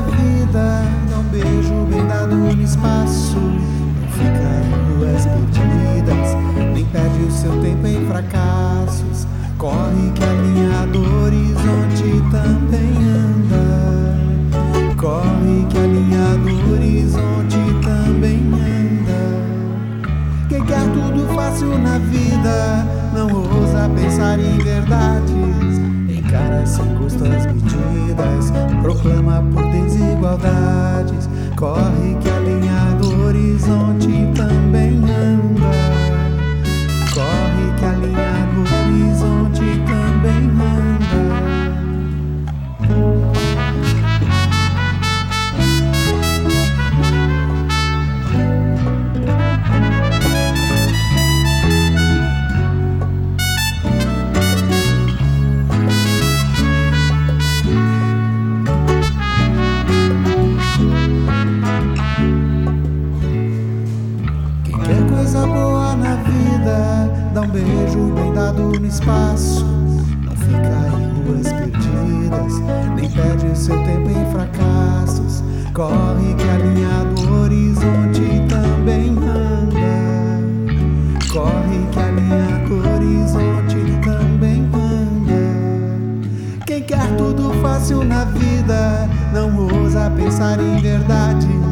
vida, dá um beijo bem dado no espaço. Não fica perdidas, nem perde o seu tempo em fracassos. Corre que a linha do horizonte também anda. Corre que a linha do horizonte também anda. Quem quer tudo fácil na vida, não ousa pensar em verdades. Encara sem custo as medidas, proclama por Dá um beijo bem dado no espaço. Não fica em ruas perdidas, nem perde seu tempo em fracassos. Corre que a linha do horizonte também anda. Corre que a linha do horizonte também anda. Quem quer tudo fácil na vida não ousa pensar em verdade.